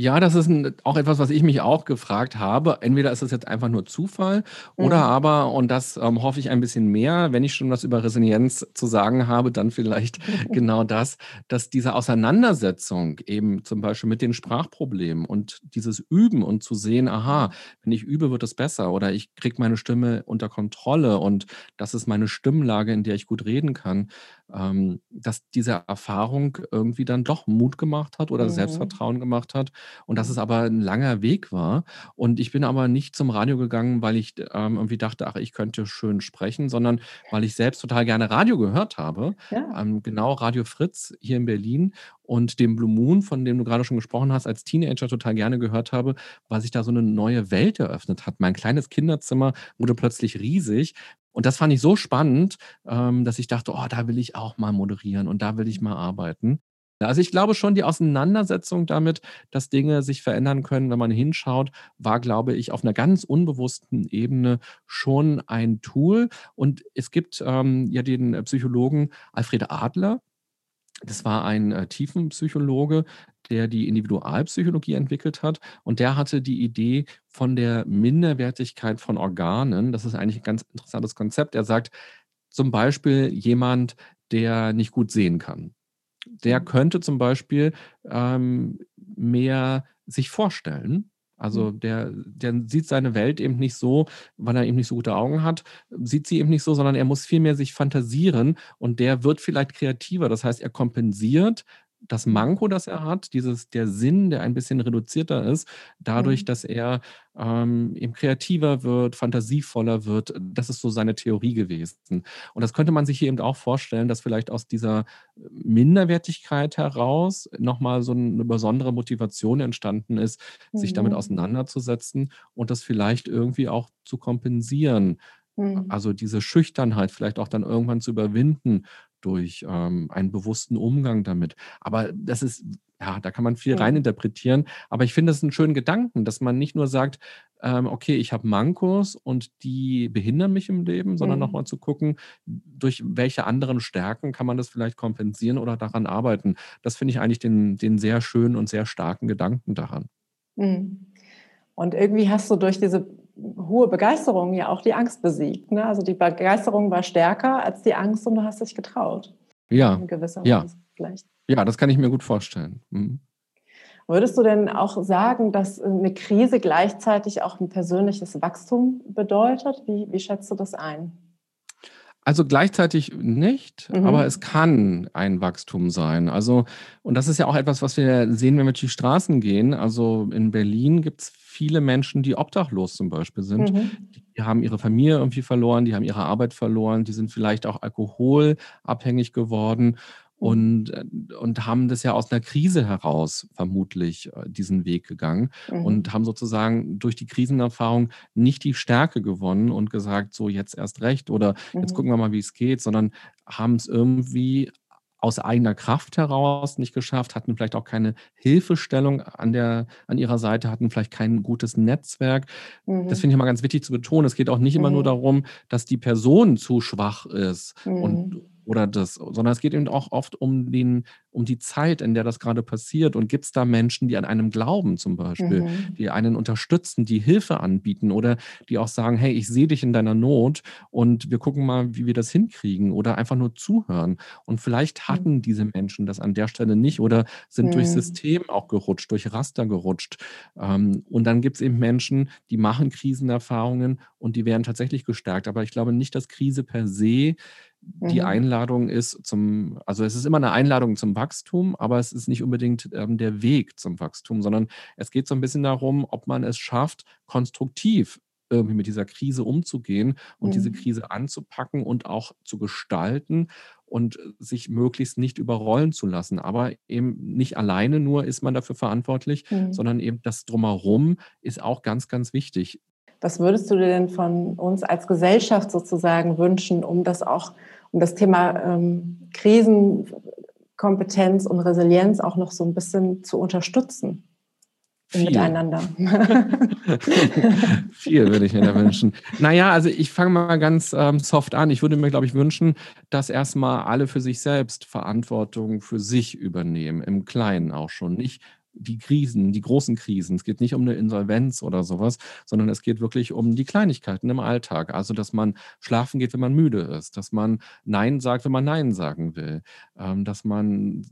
Ja, das ist ein, auch etwas, was ich mich auch gefragt habe. Entweder ist es jetzt einfach nur Zufall oder mhm. aber, und das ähm, hoffe ich ein bisschen mehr, wenn ich schon was über Resilienz zu sagen habe, dann vielleicht <laughs> genau das, dass diese Auseinandersetzung eben zum Beispiel mit den Sprachproblemen und dieses Üben und zu sehen, aha, wenn ich übe, wird es besser oder ich kriege meine Stimme unter Kontrolle und das ist meine Stimmlage, in der ich gut reden kann, ähm, dass diese Erfahrung irgendwie dann doch Mut gemacht hat oder mhm. Selbstvertrauen gemacht hat und dass es aber ein langer Weg war. Und ich bin aber nicht zum Radio gegangen, weil ich ähm, irgendwie dachte, ach, ich könnte schön sprechen, sondern weil ich selbst total gerne Radio gehört habe. Ja. Ähm, genau, Radio Fritz hier in Berlin und dem Blue Moon, von dem du gerade schon gesprochen hast, als Teenager total gerne gehört habe, weil sich da so eine neue Welt eröffnet hat. Mein kleines Kinderzimmer wurde plötzlich riesig, und das fand ich so spannend, ähm, dass ich dachte, oh, da will ich auch mal moderieren und da will ich mal arbeiten. Also ich glaube schon, die Auseinandersetzung damit, dass Dinge sich verändern können, wenn man hinschaut, war, glaube ich, auf einer ganz unbewussten Ebene schon ein Tool. Und es gibt ähm, ja den Psychologen Alfred Adler, das war ein äh, Tiefenpsychologe, der die Individualpsychologie entwickelt hat. Und der hatte die Idee von der Minderwertigkeit von Organen. Das ist eigentlich ein ganz interessantes Konzept. Er sagt zum Beispiel jemand, der nicht gut sehen kann. Der mhm. könnte zum Beispiel ähm, mehr sich vorstellen also mhm. der, der sieht seine Welt eben nicht so, weil er eben nicht so gute Augen hat, sieht sie eben nicht so, sondern er muss viel mehr sich fantasieren und der wird vielleicht kreativer. Das heißt, er kompensiert das Manko, das er hat, dieses, der Sinn, der ein bisschen reduzierter ist, dadurch, mhm. dass er ähm, eben kreativer wird, fantasievoller wird. Das ist so seine Theorie gewesen. Und das könnte man sich hier eben auch vorstellen, dass vielleicht aus dieser Minderwertigkeit heraus nochmal so eine besondere Motivation entstanden ist, mhm. sich damit mhm. auseinanderzusetzen und das vielleicht irgendwie auch zu kompensieren. Mhm. Also diese Schüchternheit vielleicht auch dann irgendwann zu überwinden durch ähm, einen bewussten Umgang damit. Aber das ist, ja, da kann man viel ja. reininterpretieren. Aber ich finde es einen schönen Gedanken, dass man nicht nur sagt, ähm, okay, ich habe Mankos und die behindern mich im Leben, sondern mhm. nochmal zu gucken, durch welche anderen Stärken kann man das vielleicht kompensieren oder daran arbeiten. Das finde ich eigentlich den, den sehr schönen und sehr starken Gedanken daran. Mhm. Und irgendwie hast du durch diese hohe Begeisterung ja auch die Angst besiegt. Ne? Also die Begeisterung war stärker als die Angst und du hast dich getraut. Ja. In gewisser ja. Weise vielleicht. Ja, das kann ich mir gut vorstellen. Mhm. Würdest du denn auch sagen, dass eine Krise gleichzeitig auch ein persönliches Wachstum bedeutet? Wie, wie schätzt du das ein? Also gleichzeitig nicht, mhm. aber es kann ein Wachstum sein. Also, und das ist ja auch etwas, was wir sehen, wenn wir durch die Straßen gehen. Also in Berlin gibt es viele Menschen, die obdachlos zum Beispiel sind. Mhm. Die haben ihre Familie irgendwie verloren, die haben ihre Arbeit verloren, die sind vielleicht auch alkoholabhängig geworden und, äh, und haben das ja aus einer Krise heraus vermutlich äh, diesen Weg gegangen mhm. und haben sozusagen durch die Krisenerfahrung nicht die Stärke gewonnen und gesagt, so jetzt erst recht oder mhm. jetzt gucken wir mal, wie es geht, sondern haben es irgendwie aus eigener Kraft heraus nicht geschafft, hatten vielleicht auch keine Hilfestellung an, der, an ihrer Seite, hatten vielleicht kein gutes Netzwerk. Mhm. Das finde ich immer ganz wichtig zu betonen. Es geht auch nicht immer nur mhm. darum, dass die Person zu schwach ist und mhm oder das, sondern es geht eben auch oft um, den, um die Zeit, in der das gerade passiert. Und gibt es da Menschen, die an einem glauben zum Beispiel, mhm. die einen unterstützen, die Hilfe anbieten oder die auch sagen, hey, ich sehe dich in deiner Not und wir gucken mal, wie wir das hinkriegen oder einfach nur zuhören. Und vielleicht hatten mhm. diese Menschen das an der Stelle nicht oder sind mhm. durch System auch gerutscht, durch Raster gerutscht. Ähm, und dann gibt es eben Menschen, die machen Krisenerfahrungen und die werden tatsächlich gestärkt. Aber ich glaube nicht, dass Krise per se die mhm. Einladung ist zum, also es ist immer eine Einladung zum Wachstum, aber es ist nicht unbedingt ähm, der Weg zum Wachstum, sondern es geht so ein bisschen darum, ob man es schafft, konstruktiv irgendwie mit dieser Krise umzugehen und mhm. diese Krise anzupacken und auch zu gestalten und sich möglichst nicht überrollen zu lassen. Aber eben nicht alleine nur ist man dafür verantwortlich, mhm. sondern eben das drumherum ist auch ganz, ganz wichtig. Was würdest du dir denn von uns als Gesellschaft sozusagen wünschen, um das auch, um das Thema ähm, Krisenkompetenz und Resilienz auch noch so ein bisschen zu unterstützen? Viel. Miteinander. <laughs> Viel würde ich mir da wünschen. Naja, also ich fange mal ganz ähm, soft an. Ich würde mir, glaube ich, wünschen, dass erstmal alle für sich selbst Verantwortung für sich übernehmen, im Kleinen auch schon. Nicht die Krisen, die großen Krisen. Es geht nicht um eine Insolvenz oder sowas, sondern es geht wirklich um die Kleinigkeiten im Alltag. Also, dass man schlafen geht, wenn man müde ist, dass man Nein sagt, wenn man Nein sagen will, ähm, dass man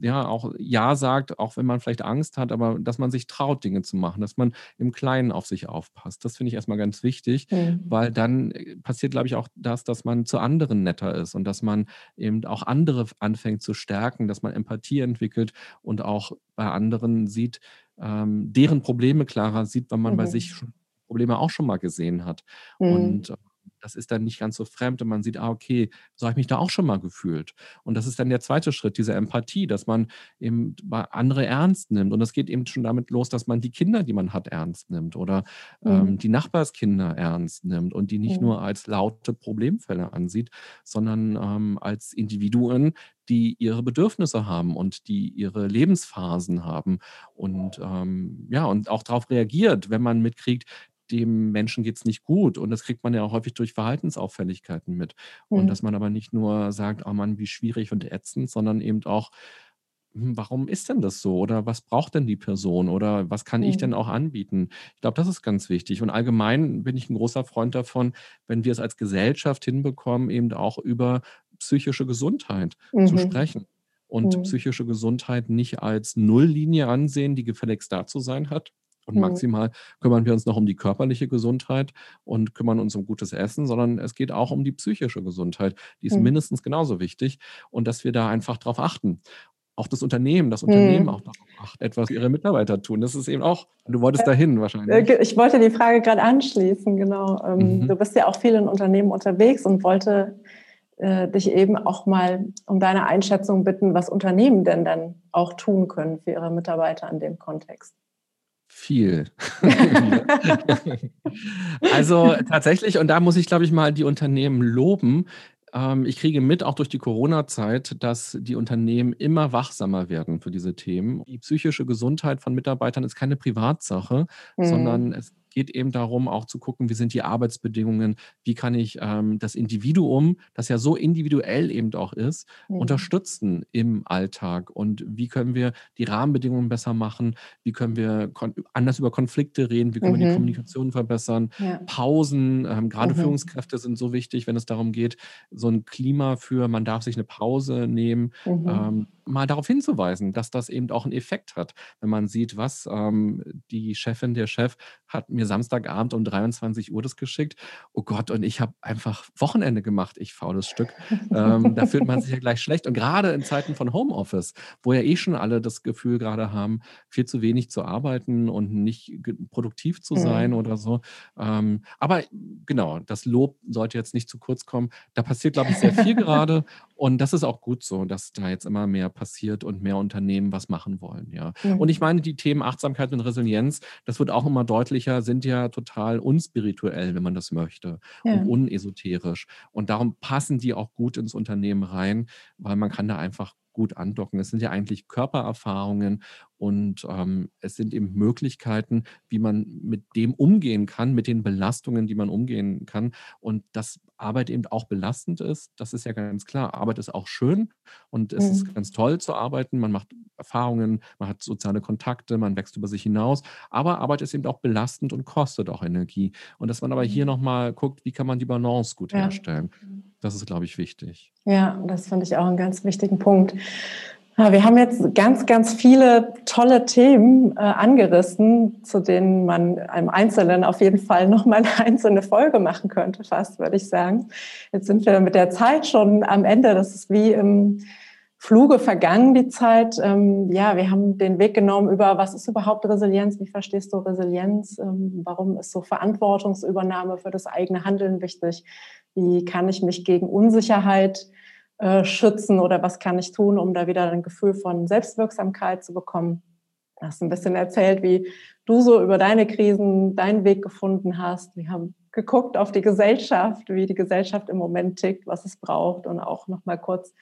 ja auch Ja sagt, auch wenn man vielleicht Angst hat, aber dass man sich traut, Dinge zu machen, dass man im Kleinen auf sich aufpasst. Das finde ich erstmal ganz wichtig, mhm. weil dann äh, passiert, glaube ich, auch das, dass man zu anderen netter ist und dass man eben auch andere anfängt zu stärken, dass man Empathie entwickelt und auch bei anderen sieht, ähm, deren Probleme klarer sieht, weil man mhm. bei sich schon Probleme auch schon mal gesehen hat. Mhm. Und äh, das ist dann nicht ganz so fremd und man sieht, ah, okay, so habe ich mich da auch schon mal gefühlt. Und das ist dann der zweite Schritt, diese Empathie, dass man eben andere ernst nimmt. Und das geht eben schon damit los, dass man die Kinder, die man hat, ernst nimmt oder mhm. ähm, die Nachbarskinder ernst nimmt und die nicht mhm. nur als laute Problemfälle ansieht, sondern ähm, als Individuen, die ihre Bedürfnisse haben und die ihre Lebensphasen haben und ähm, ja, und auch darauf reagiert, wenn man mitkriegt, dem Menschen geht es nicht gut. Und das kriegt man ja auch häufig durch Verhaltensauffälligkeiten mit. Mhm. Und dass man aber nicht nur sagt, oh Mann, wie schwierig und ätzend, sondern eben auch, hm, warum ist denn das so? Oder was braucht denn die Person? Oder was kann mhm. ich denn auch anbieten? Ich glaube, das ist ganz wichtig. Und allgemein bin ich ein großer Freund davon, wenn wir es als Gesellschaft hinbekommen, eben auch über psychische Gesundheit mhm. zu sprechen. Und mhm. psychische Gesundheit nicht als Nulllinie ansehen, die gefälligst da zu sein hat, und mhm. maximal kümmern wir uns noch um die körperliche Gesundheit und kümmern uns um gutes Essen, sondern es geht auch um die psychische Gesundheit. Die ist mhm. mindestens genauso wichtig und dass wir da einfach drauf achten. Auch das Unternehmen, das Unternehmen mhm. auch darauf acht, etwas für ihre Mitarbeiter tun. Das ist eben auch, du wolltest dahin wahrscheinlich. Äh, ich wollte die Frage gerade anschließen, genau. Ähm, mhm. Du bist ja auch viel in Unternehmen unterwegs und wollte äh, dich eben auch mal um deine Einschätzung bitten, was Unternehmen denn dann auch tun können für ihre Mitarbeiter in dem Kontext. Viel. <laughs> also tatsächlich, und da muss ich, glaube ich, mal die Unternehmen loben. Ähm, ich kriege mit, auch durch die Corona-Zeit, dass die Unternehmen immer wachsamer werden für diese Themen. Die psychische Gesundheit von Mitarbeitern ist keine Privatsache, mhm. sondern es geht eben darum, auch zu gucken, wie sind die Arbeitsbedingungen, wie kann ich ähm, das Individuum, das ja so individuell eben auch ist, mhm. unterstützen im Alltag und wie können wir die Rahmenbedingungen besser machen, wie können wir anders über Konflikte reden, wie können mhm. wir die mhm. Kommunikation verbessern, ja. Pausen, ähm, gerade mhm. Führungskräfte sind so wichtig, wenn es darum geht, so ein Klima für, man darf sich eine Pause nehmen, mhm. ähm, mal darauf hinzuweisen, dass das eben auch einen Effekt hat. Wenn man sieht, was ähm, die Chefin, der Chef hat mir mir Samstagabend um 23 Uhr das geschickt. Oh Gott, und ich habe einfach Wochenende gemacht, ich faules Stück. ähm, da fühlt man sich ja gleich schlecht. Und gerade in Zeiten von Homeoffice, wo ja eh schon alle das Gefühl gerade haben, viel zu wenig zu arbeiten und nicht produktiv zu sein mhm. oder so. Ähm, aber genau, das Lob sollte jetzt nicht zu kurz kommen. Da passiert, glaube ich, sehr viel <laughs> gerade. Und das ist auch gut so, dass da jetzt immer mehr passiert und mehr Unternehmen was machen wollen. Ja. Mhm. Und ich meine, die Themen Achtsamkeit und Resilienz, das wird auch immer deutlicher, sind ja total unspirituell, wenn man das möchte, ja. und unesoterisch. Und darum passen die auch gut ins Unternehmen rein, weil man kann da einfach gut andocken. Es sind ja eigentlich Körpererfahrungen und ähm, es sind eben Möglichkeiten, wie man mit dem umgehen kann, mit den Belastungen, die man umgehen kann. Und dass Arbeit eben auch belastend ist, das ist ja ganz klar. Arbeit ist auch schön und es mhm. ist ganz toll zu arbeiten. Man macht Erfahrungen, man hat soziale Kontakte, man wächst über sich hinaus. Aber Arbeit ist eben auch belastend und kostet auch Energie. Und dass man aber hier mhm. nochmal guckt, wie kann man die Balance gut ja. herstellen. Das ist, glaube ich, wichtig. Ja, das finde ich auch einen ganz wichtigen Punkt. Wir haben jetzt ganz, ganz viele tolle Themen äh, angerissen, zu denen man einem Einzelnen auf jeden Fall nochmal eine einzelne Folge machen könnte, fast, würde ich sagen. Jetzt sind wir mit der Zeit schon am Ende. Das ist wie im Fluge vergangen, die Zeit. Ähm, ja, wir haben den Weg genommen über, was ist überhaupt Resilienz? Wie verstehst du Resilienz? Ähm, warum ist so Verantwortungsübernahme für das eigene Handeln wichtig? Wie kann ich mich gegen Unsicherheit äh, schützen oder was kann ich tun, um da wieder ein Gefühl von Selbstwirksamkeit zu bekommen. Du hast ein bisschen erzählt, wie du so über deine Krisen deinen Weg gefunden hast. Wir haben geguckt auf die Gesellschaft, wie die Gesellschaft im Moment tickt, was es braucht und auch noch mal kurz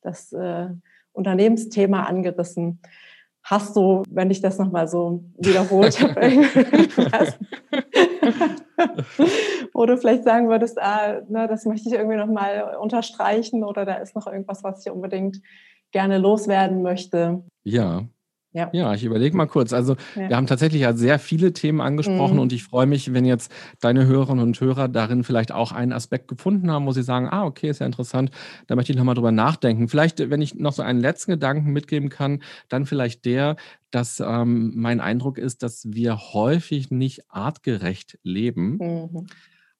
das äh, Unternehmensthema angerissen. Hast du, wenn ich das noch mal so wiederholt <laughs> habe, <laughs> du vielleicht sagen würdest, ah, ne, das möchte ich irgendwie nochmal unterstreichen oder da ist noch irgendwas, was ich unbedingt gerne loswerden möchte. Ja, ja. ja, ich überlege mal kurz. Also ja. wir haben tatsächlich ja sehr viele Themen angesprochen mhm. und ich freue mich, wenn jetzt deine Hörerinnen und Hörer darin vielleicht auch einen Aspekt gefunden haben, wo sie sagen, ah, okay, ist ja interessant, da möchte ich nochmal drüber nachdenken. Vielleicht, wenn ich noch so einen letzten Gedanken mitgeben kann, dann vielleicht der, dass ähm, mein Eindruck ist, dass wir häufig nicht artgerecht leben. Mhm.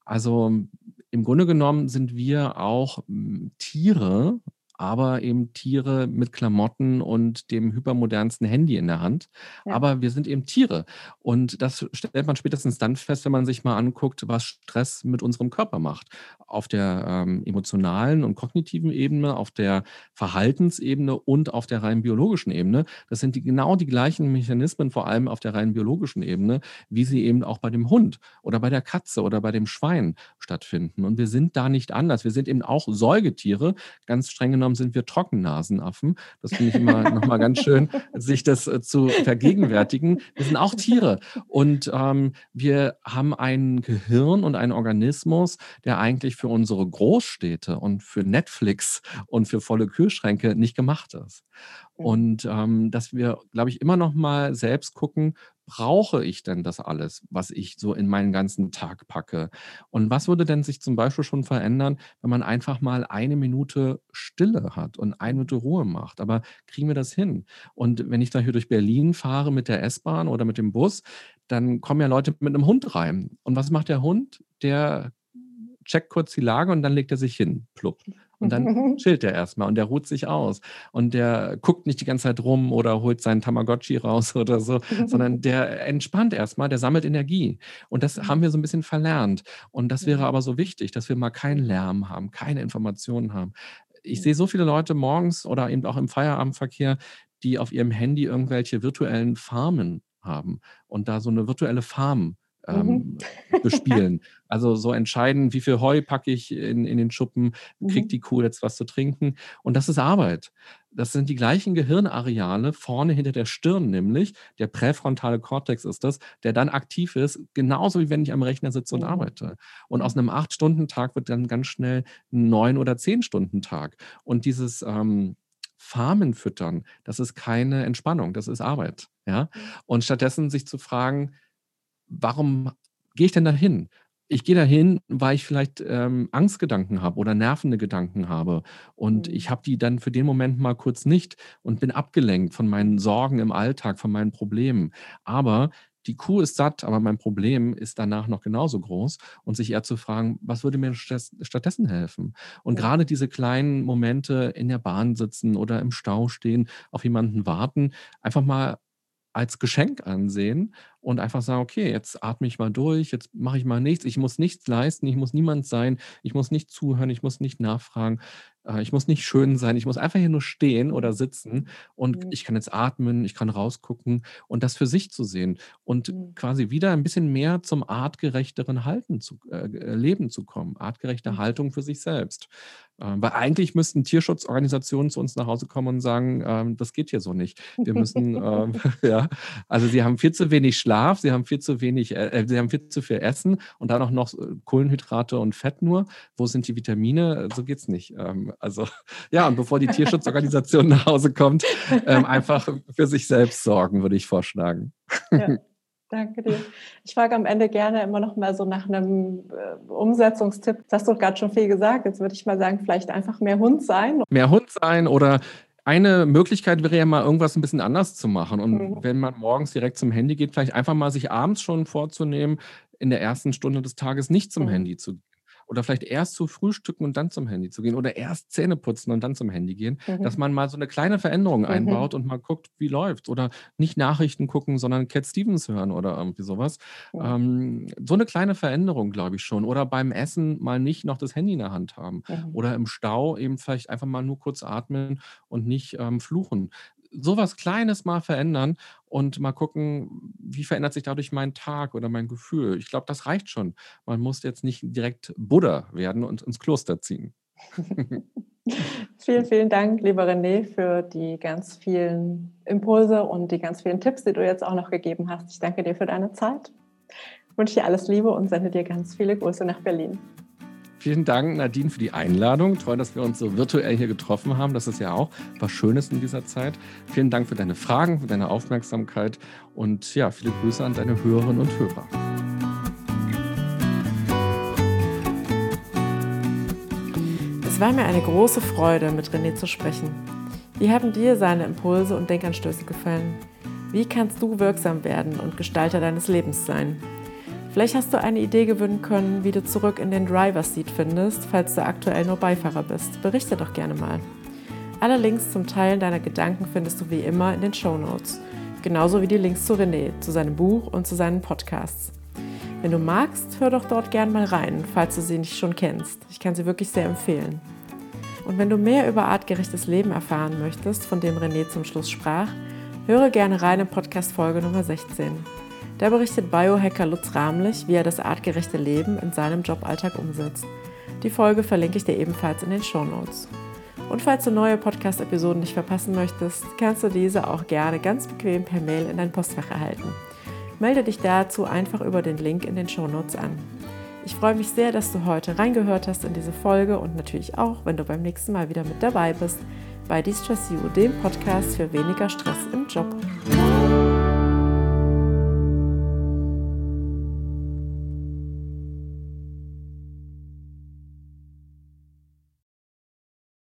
Also im Grunde genommen sind wir auch hm, Tiere, aber eben Tiere mit Klamotten und dem hypermodernsten Handy in der Hand. Ja. Aber wir sind eben Tiere. Und das stellt man spätestens dann fest, wenn man sich mal anguckt, was Stress mit unserem Körper macht. Auf der ähm, emotionalen und kognitiven Ebene, auf der Verhaltensebene und auf der rein biologischen Ebene. Das sind die, genau die gleichen Mechanismen, vor allem auf der rein biologischen Ebene, wie sie eben auch bei dem Hund oder bei der Katze oder bei dem Schwein stattfinden. Und wir sind da nicht anders. Wir sind eben auch Säugetiere, ganz streng genommen genommen sind wir Trockennasenaffen. Das finde ich immer nochmal ganz schön, sich das äh, zu vergegenwärtigen. Wir sind auch Tiere und ähm, wir haben ein Gehirn und einen Organismus, der eigentlich für unsere Großstädte und für Netflix und für volle Kühlschränke nicht gemacht ist. Und ähm, dass wir, glaube ich, immer noch mal selbst gucken, brauche ich denn das alles, was ich so in meinen ganzen Tag packe? Und was würde denn sich zum Beispiel schon verändern, wenn man einfach mal eine Minute Stille hat und eine Minute Ruhe macht? Aber kriegen wir das hin? Und wenn ich da hier durch Berlin fahre mit der S-Bahn oder mit dem Bus, dann kommen ja Leute mit einem Hund rein. Und was macht der Hund? Der checkt kurz die Lage und dann legt er sich hin, plupp. Und dann chillt er erstmal und der ruht sich aus. Und der guckt nicht die ganze Zeit rum oder holt seinen Tamagotchi <laughs> raus oder so, sondern <laughs> der entspannt erstmal, der sammelt Energie. Und das haben wir so ein bisschen verlernt. Und das wäre aber so wichtig, dass wir mal keinen Lärm haben, keine Informationen haben. Ich sehe so viele Leute morgens oder eben auch im Feierabendverkehr, die auf ihrem Handy irgendwelche virtuellen Farmen haben und da so eine virtuelle Farm ähm, mhm. bespielen. <laughs> Also so entscheiden, wie viel Heu packe ich in, in den Schuppen, kriegt mhm. die Kuh jetzt was zu trinken. Und das ist Arbeit. Das sind die gleichen Gehirnareale vorne hinter der Stirn, nämlich der präfrontale Kortex ist das, der dann aktiv ist, genauso wie wenn ich am Rechner sitze und mhm. arbeite. Und aus einem Acht-Stunden-Tag wird dann ganz schnell ein Neun- oder Zehn-Stunden-Tag. Und dieses ähm, Farmen füttern, das ist keine Entspannung, das ist Arbeit. Ja? Und stattdessen sich zu fragen, warum gehe ich denn dahin? Ich gehe dahin, weil ich vielleicht ähm, Angstgedanken habe oder nervende Gedanken habe. Und mhm. ich habe die dann für den Moment mal kurz nicht und bin abgelenkt von meinen Sorgen im Alltag, von meinen Problemen. Aber die Kuh ist satt, aber mein Problem ist danach noch genauso groß und sich eher zu fragen, was würde mir stattdessen helfen? Und gerade diese kleinen Momente in der Bahn sitzen oder im Stau stehen, auf jemanden warten, einfach mal als Geschenk ansehen und einfach sagen, okay, jetzt atme ich mal durch, jetzt mache ich mal nichts, ich muss nichts leisten, ich muss niemand sein, ich muss nicht zuhören, ich muss nicht nachfragen, äh, ich muss nicht schön sein, ich muss einfach hier nur stehen oder sitzen und mhm. ich kann jetzt atmen, ich kann rausgucken und das für sich zu sehen und mhm. quasi wieder ein bisschen mehr zum artgerechteren Halten zu, äh, äh Leben zu kommen, artgerechte mhm. Haltung für sich selbst. Ähm, weil eigentlich müssten Tierschutzorganisationen zu uns nach Hause kommen und sagen, ähm, das geht hier so nicht. Wir müssen, <laughs> ähm, <laughs> ja, also sie haben viel zu wenig Schlaf, sie haben viel zu wenig, äh, äh, sie haben viel zu viel Essen und dann auch noch äh, Kohlenhydrate und Fett nur. Wo sind die Vitamine? So geht's nicht. Ähm, also <laughs> ja, und bevor die Tierschutzorganisation nach Hause kommt, ähm, einfach für sich selbst sorgen, würde ich vorschlagen. Ja. <laughs> Danke dir. Ich frage am Ende gerne immer noch mal so nach einem äh, Umsetzungstipp. Das hast du gerade schon viel gesagt. Jetzt würde ich mal sagen, vielleicht einfach mehr Hund sein. Mehr Hund sein oder eine Möglichkeit wäre ja mal irgendwas ein bisschen anders zu machen. Und mhm. wenn man morgens direkt zum Handy geht, vielleicht einfach mal sich abends schon vorzunehmen, in der ersten Stunde des Tages nicht zum mhm. Handy zu gehen oder vielleicht erst zu frühstücken und dann zum Handy zu gehen oder erst Zähne putzen und dann zum Handy gehen, mhm. dass man mal so eine kleine Veränderung mhm. einbaut und mal guckt, wie läuft oder nicht Nachrichten gucken, sondern Cat Stevens hören oder irgendwie sowas. Mhm. Ähm, so eine kleine Veränderung, glaube ich schon. Oder beim Essen mal nicht noch das Handy in der Hand haben mhm. oder im Stau eben vielleicht einfach mal nur kurz atmen und nicht ähm, fluchen sowas Kleines mal verändern und mal gucken, wie verändert sich dadurch mein Tag oder mein Gefühl. Ich glaube, das reicht schon. Man muss jetzt nicht direkt Buddha werden und ins Kloster ziehen. <laughs> vielen, vielen Dank, lieber René, für die ganz vielen Impulse und die ganz vielen Tipps, die du jetzt auch noch gegeben hast. Ich danke dir für deine Zeit. Ich wünsche dir alles Liebe und sende dir ganz viele Grüße nach Berlin. Vielen Dank, Nadine, für die Einladung. Toll, dass wir uns so virtuell hier getroffen haben. Das ist ja auch was Schönes in dieser Zeit. Vielen Dank für deine Fragen, für deine Aufmerksamkeit und ja, viele Grüße an deine Hörerinnen und Hörer. Es war mir eine große Freude, mit René zu sprechen. Wie haben dir seine Impulse und Denkanstöße gefallen? Wie kannst du wirksam werden und Gestalter deines Lebens sein? Vielleicht hast du eine Idee gewinnen können, wie du zurück in den Driver's Seat findest, falls du aktuell nur Beifahrer bist. Berichte doch gerne mal. Alle Links zum Teilen deiner Gedanken findest du wie immer in den Show Notes. Genauso wie die Links zu René, zu seinem Buch und zu seinen Podcasts. Wenn du magst, hör doch dort gerne mal rein, falls du sie nicht schon kennst. Ich kann sie wirklich sehr empfehlen. Und wenn du mehr über artgerechtes Leben erfahren möchtest, von dem René zum Schluss sprach, höre gerne rein in Podcast Folge Nummer 16. Da berichtet Biohacker Lutz Rahmlich, wie er das artgerechte Leben in seinem Joballtag umsetzt. Die Folge verlinke ich dir ebenfalls in den Show Notes. Und falls du neue Podcast-Episoden nicht verpassen möchtest, kannst du diese auch gerne ganz bequem per Mail in dein Postfach erhalten. Melde dich dazu einfach über den Link in den Show Notes an. Ich freue mich sehr, dass du heute reingehört hast in diese Folge und natürlich auch, wenn du beim nächsten Mal wieder mit dabei bist bei Distress You, dem Podcast für weniger Stress im Job.